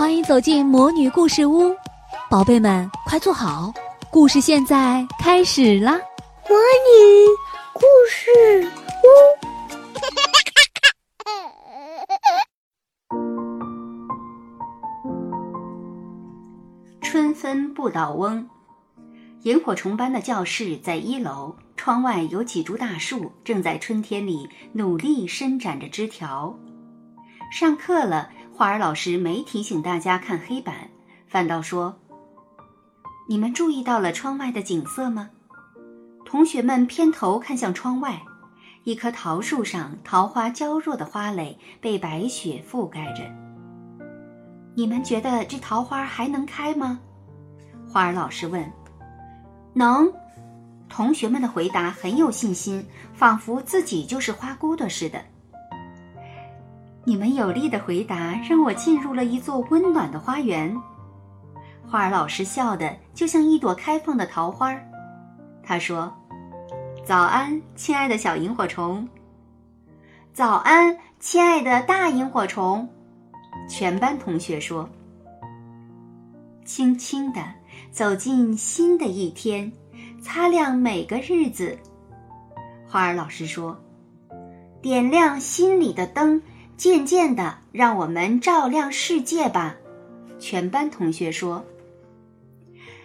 欢迎走进魔女故事屋，宝贝们快坐好，故事现在开始啦！魔女故事屋，春分不倒翁。萤火虫班的教室在一楼，窗外有几株大树正在春天里努力伸展着枝条。上课了，花儿老师没提醒大家看黑板，反倒说：“你们注意到了窗外的景色吗？”同学们偏头看向窗外，一棵桃树上桃花娇弱的花蕾被白雪覆盖着。你们觉得这桃花还能开吗？花儿老师问。能，同学们的回答很有信心，仿佛自己就是花骨朵似的。你们有力的回答让我进入了一座温暖的花园。花儿老师笑得就像一朵开放的桃花。他说：“早安，亲爱的小萤火虫。”“早安，亲爱的大萤火虫。”全班同学说。轻轻的。走进新的一天，擦亮每个日子。花儿老师说：“点亮心里的灯，渐渐的让我们照亮世界吧。”全班同学说：“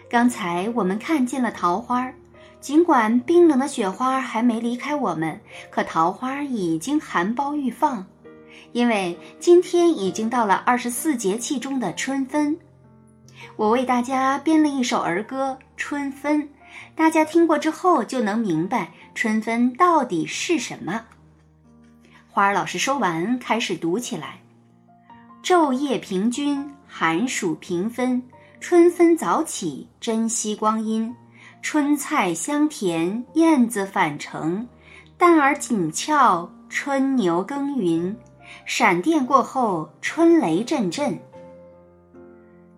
刚才我们看见了桃花，尽管冰冷的雪花还没离开我们，可桃花已经含苞欲放，因为今天已经到了二十四节气中的春分。”我为大家编了一首儿歌《春分》，大家听过之后就能明白春分到底是什么。花儿老师说完，开始读起来：“昼夜平均，寒暑平分，春分早起，珍惜光阴。春菜香甜，燕子返程，蛋儿紧俏，春牛耕耘。闪电过后，春雷阵阵。”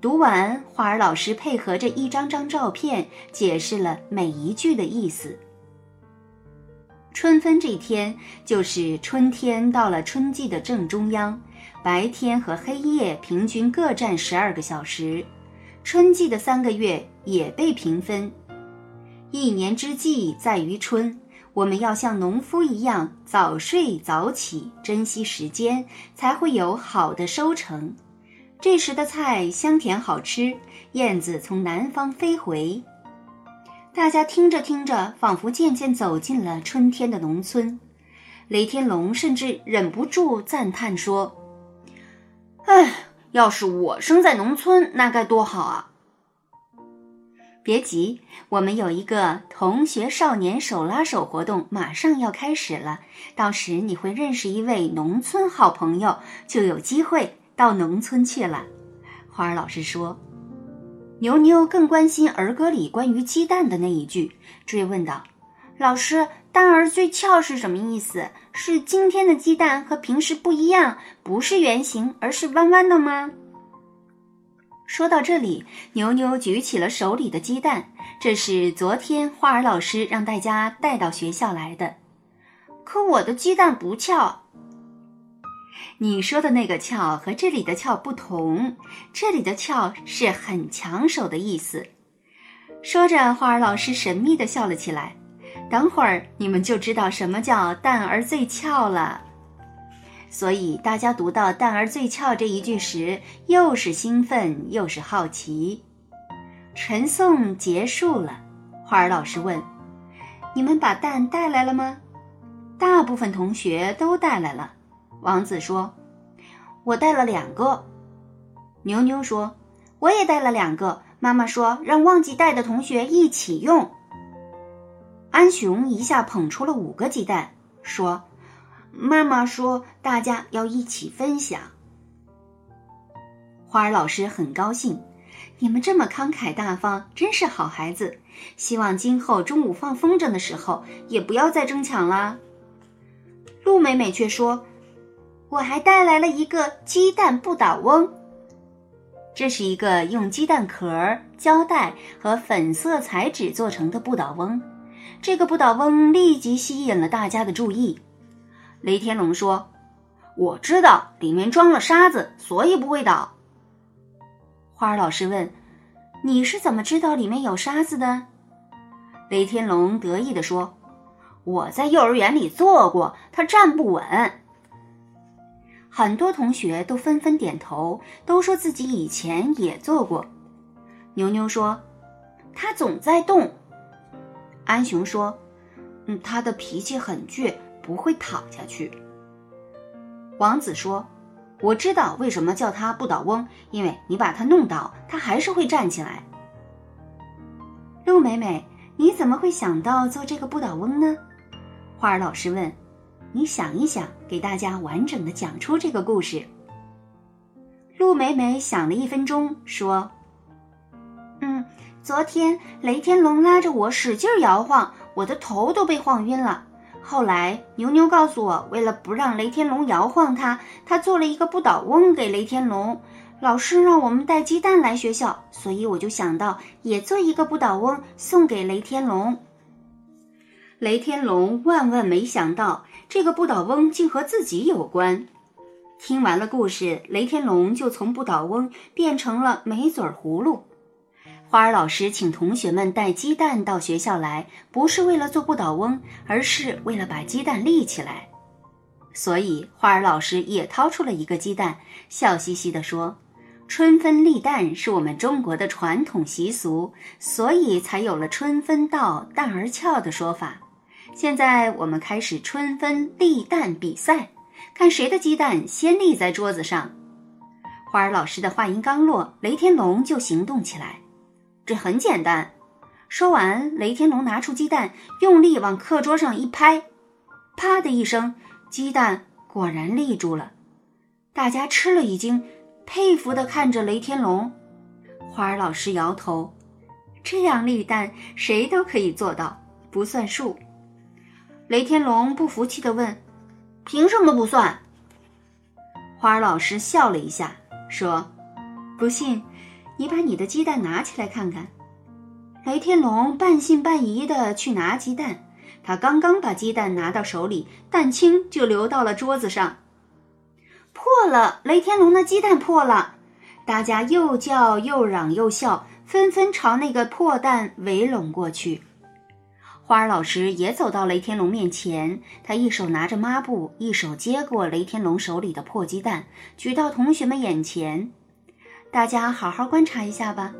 读完，花儿老师配合着一张张照片，解释了每一句的意思。春分这天，就是春天到了春季的正中央，白天和黑夜平均各占十二个小时，春季的三个月也被平分。一年之计在于春，我们要像农夫一样早睡早起，珍惜时间，才会有好的收成。这时的菜香甜好吃，燕子从南方飞回。大家听着听着，仿佛渐渐走进了春天的农村。雷天龙甚至忍不住赞叹说：“哎，要是我生在农村，那该多好啊！”别急，我们有一个同学少年手拉手活动，马上要开始了。到时你会认识一位农村好朋友，就有机会。到农村去了，花儿老师说：“牛牛更关心儿歌里关于鸡蛋的那一句，追问道：‘老师，蛋儿最俏是什么意思？是今天的鸡蛋和平时不一样，不是圆形，而是弯弯的吗？’”说到这里，牛牛举起了手里的鸡蛋，这是昨天花儿老师让大家带到学校来的。可我的鸡蛋不俏。你说的那个“俏”和这里的“俏”不同，这里的“俏”是很抢手的意思。说着，花儿老师神秘地笑了起来。等会儿你们就知道什么叫“蛋儿最俏”了。所以大家读到“蛋儿最俏”这一句时，又是兴奋又是好奇。晨诵结束了，花儿老师问：“你们把蛋带来了吗？”大部分同学都带来了。王子说：“我带了两个。”牛牛说：“我也带了两个。”妈妈说：“让忘记带的同学一起用。”安雄一下捧出了五个鸡蛋，说：“妈妈说大家要一起分享。”花儿老师很高兴，你们这么慷慨大方，真是好孩子。希望今后中午放风筝的时候，也不要再争抢啦。陆美美却说。我还带来了一个鸡蛋不倒翁，这是一个用鸡蛋壳、胶带和粉色彩纸做成的不倒翁。这个不倒翁立即吸引了大家的注意。雷天龙说：“我知道里面装了沙子，所以不会倒。”花儿老师问：“你是怎么知道里面有沙子的？”雷天龙得意地说：“我在幼儿园里做过，它站不稳。”很多同学都纷纷点头，都说自己以前也做过。牛牛说：“他总在动。”安雄说：“嗯，他的脾气很倔，不会躺下去。”王子说：“我知道为什么叫他不倒翁，因为你把他弄倒，他还是会站起来。”陆美美，你怎么会想到做这个不倒翁呢？花儿老师问。你想一想，给大家完整的讲出这个故事。陆美美想了一分钟，说：“嗯，昨天雷天龙拉着我使劲摇晃，我的头都被晃晕了。后来牛牛告诉我，为了不让雷天龙摇晃他，他做了一个不倒翁给雷天龙。老师让我们带鸡蛋来学校，所以我就想到也做一个不倒翁送给雷天龙。”雷天龙万万没想到。这个不倒翁竟和自己有关。听完了故事，雷天龙就从不倒翁变成了没嘴儿葫芦。花儿老师请同学们带鸡蛋到学校来，不是为了做不倒翁，而是为了把鸡蛋立起来。所以花儿老师也掏出了一个鸡蛋，笑嘻嘻地说：“春分立蛋是我们中国的传统习俗，所以才有了‘春分到，蛋儿俏’的说法。”现在我们开始春分立蛋比赛，看谁的鸡蛋先立在桌子上。花儿老师的话音刚落，雷天龙就行动起来。这很简单。说完，雷天龙拿出鸡蛋，用力往课桌上一拍，啪的一声，鸡蛋果然立住了。大家吃了一惊，佩服地看着雷天龙。花儿老师摇头：“这样立蛋，谁都可以做到，不算数。”雷天龙不服气地问：“凭什么不算？”花儿老师笑了一下，说：“不信，你把你的鸡蛋拿起来看看。”雷天龙半信半疑地去拿鸡蛋，他刚刚把鸡蛋拿到手里，蛋清就流到了桌子上，破了！雷天龙的鸡蛋破了！大家又叫又嚷又笑，纷纷朝那个破蛋围拢过去。花儿老师也走到雷天龙面前，他一手拿着抹布，一手接过雷天龙手里的破鸡蛋，举到同学们眼前。大家好好观察一下吧。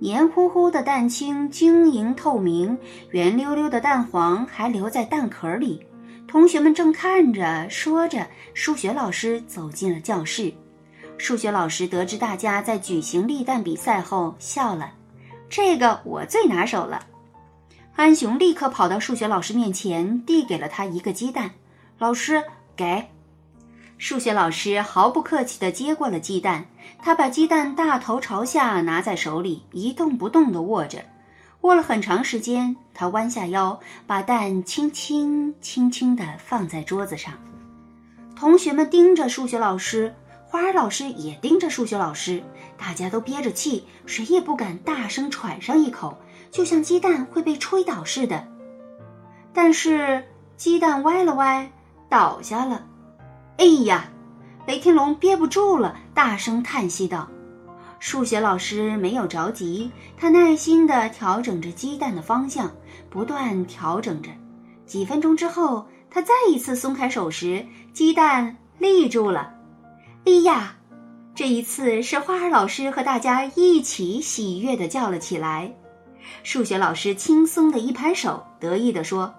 黏糊糊的蛋清晶莹透明，圆溜溜的蛋黄还留在蛋壳里。同学们正看着，说着，数学老师走进了教室。数学老师得知大家在举行立蛋比赛后，笑了：“这个我最拿手了。”安雄立刻跑到数学老师面前，递给了他一个鸡蛋。老师，给。数学老师毫不客气地接过了鸡蛋，他把鸡蛋大头朝下拿在手里，一动不动地握着，握了很长时间。他弯下腰，把蛋轻轻轻轻地放在桌子上。同学们盯着数学老师，花儿老师也盯着数学老师，大家都憋着气，谁也不敢大声喘上一口。就像鸡蛋会被吹倒似的，但是鸡蛋歪了歪，倒下了。哎呀！雷天龙憋不住了，大声叹息道：“数学老师没有着急，他耐心地调整着鸡蛋的方向，不断调整着。几分钟之后，他再一次松开手时，鸡蛋立住了。哎呀！这一次是花儿老师和大家一起喜悦地叫了起来。数学老师轻松的一拍手，得意地说：“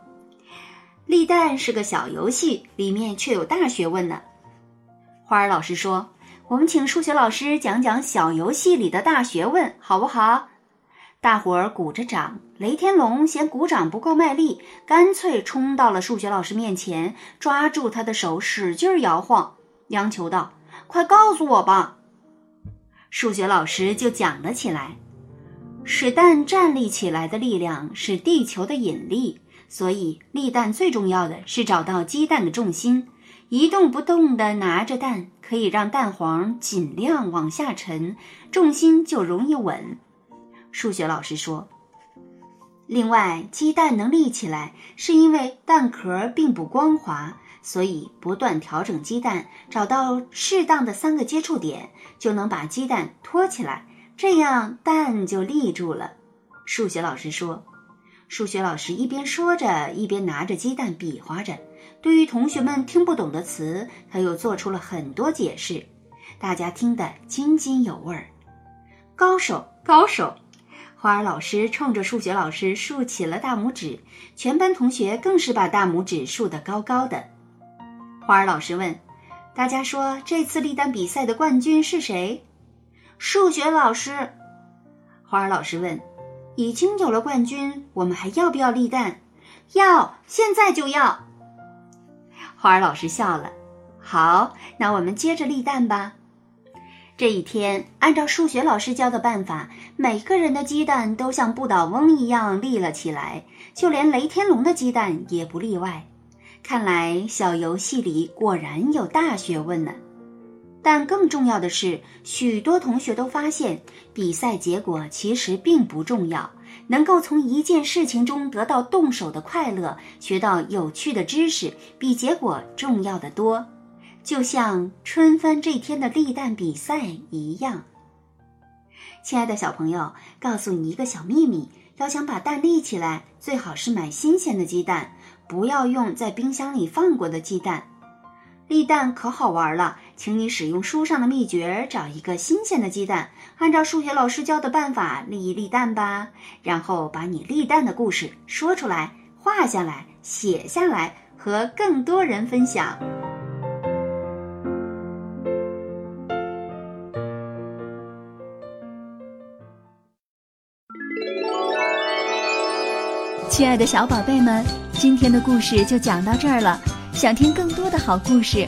立蛋是个小游戏，里面却有大学问呢。”花儿老师说：“我们请数学老师讲讲小游戏里的大学问，好不好？”大伙儿鼓着掌。雷天龙嫌鼓掌不够卖力，干脆冲到了数学老师面前，抓住他的手，使劲摇晃，央求道：“快告诉我吧！”数学老师就讲了起来。使蛋站立起来的力量是地球的引力，所以立蛋最重要的是找到鸡蛋的重心，一动不动地拿着蛋，可以让蛋黄尽量往下沉，重心就容易稳。数学老师说。另外，鸡蛋能立起来，是因为蛋壳并不光滑，所以不断调整鸡蛋，找到适当的三个接触点，就能把鸡蛋托起来。这样蛋就立住了。数学老师说。数学老师一边说着，一边拿着鸡蛋比划着。对于同学们听不懂的词，他又做出了很多解释，大家听得津津有味儿。高手，高手！花儿老师冲着数学老师竖起了大拇指，全班同学更是把大拇指竖得高高的。花儿老师问大家说：“这次立蛋比赛的冠军是谁？”数学老师。花儿老师问。已经有了冠军，我们还要不要立蛋？要，现在就要。花儿老师笑了。好，那我们接着立蛋吧。这一天，按照数学老师教的办法，每个人的鸡蛋都像不倒翁一样立了起来，就连雷天龙的鸡蛋也不例外。看来小游戏里果然有大学问呢。但更重要的是，许多同学都发现，比赛结果其实并不重要，能够从一件事情中得到动手的快乐，学到有趣的知识，比结果重要的多。就像春分这天的立蛋比赛一样。亲爱的小朋友，告诉你一个小秘密：要想把蛋立起来，最好是买新鲜的鸡蛋，不要用在冰箱里放过的鸡蛋。立蛋可好玩了，请你使用书上的秘诀，找一个新鲜的鸡蛋，按照数学老师教的办法立一立蛋吧。然后把你立蛋的故事说出来，画下来，写下来，和更多人分享。亲爱的小宝贝们，今天的故事就讲到这儿了。想听更多的好故事，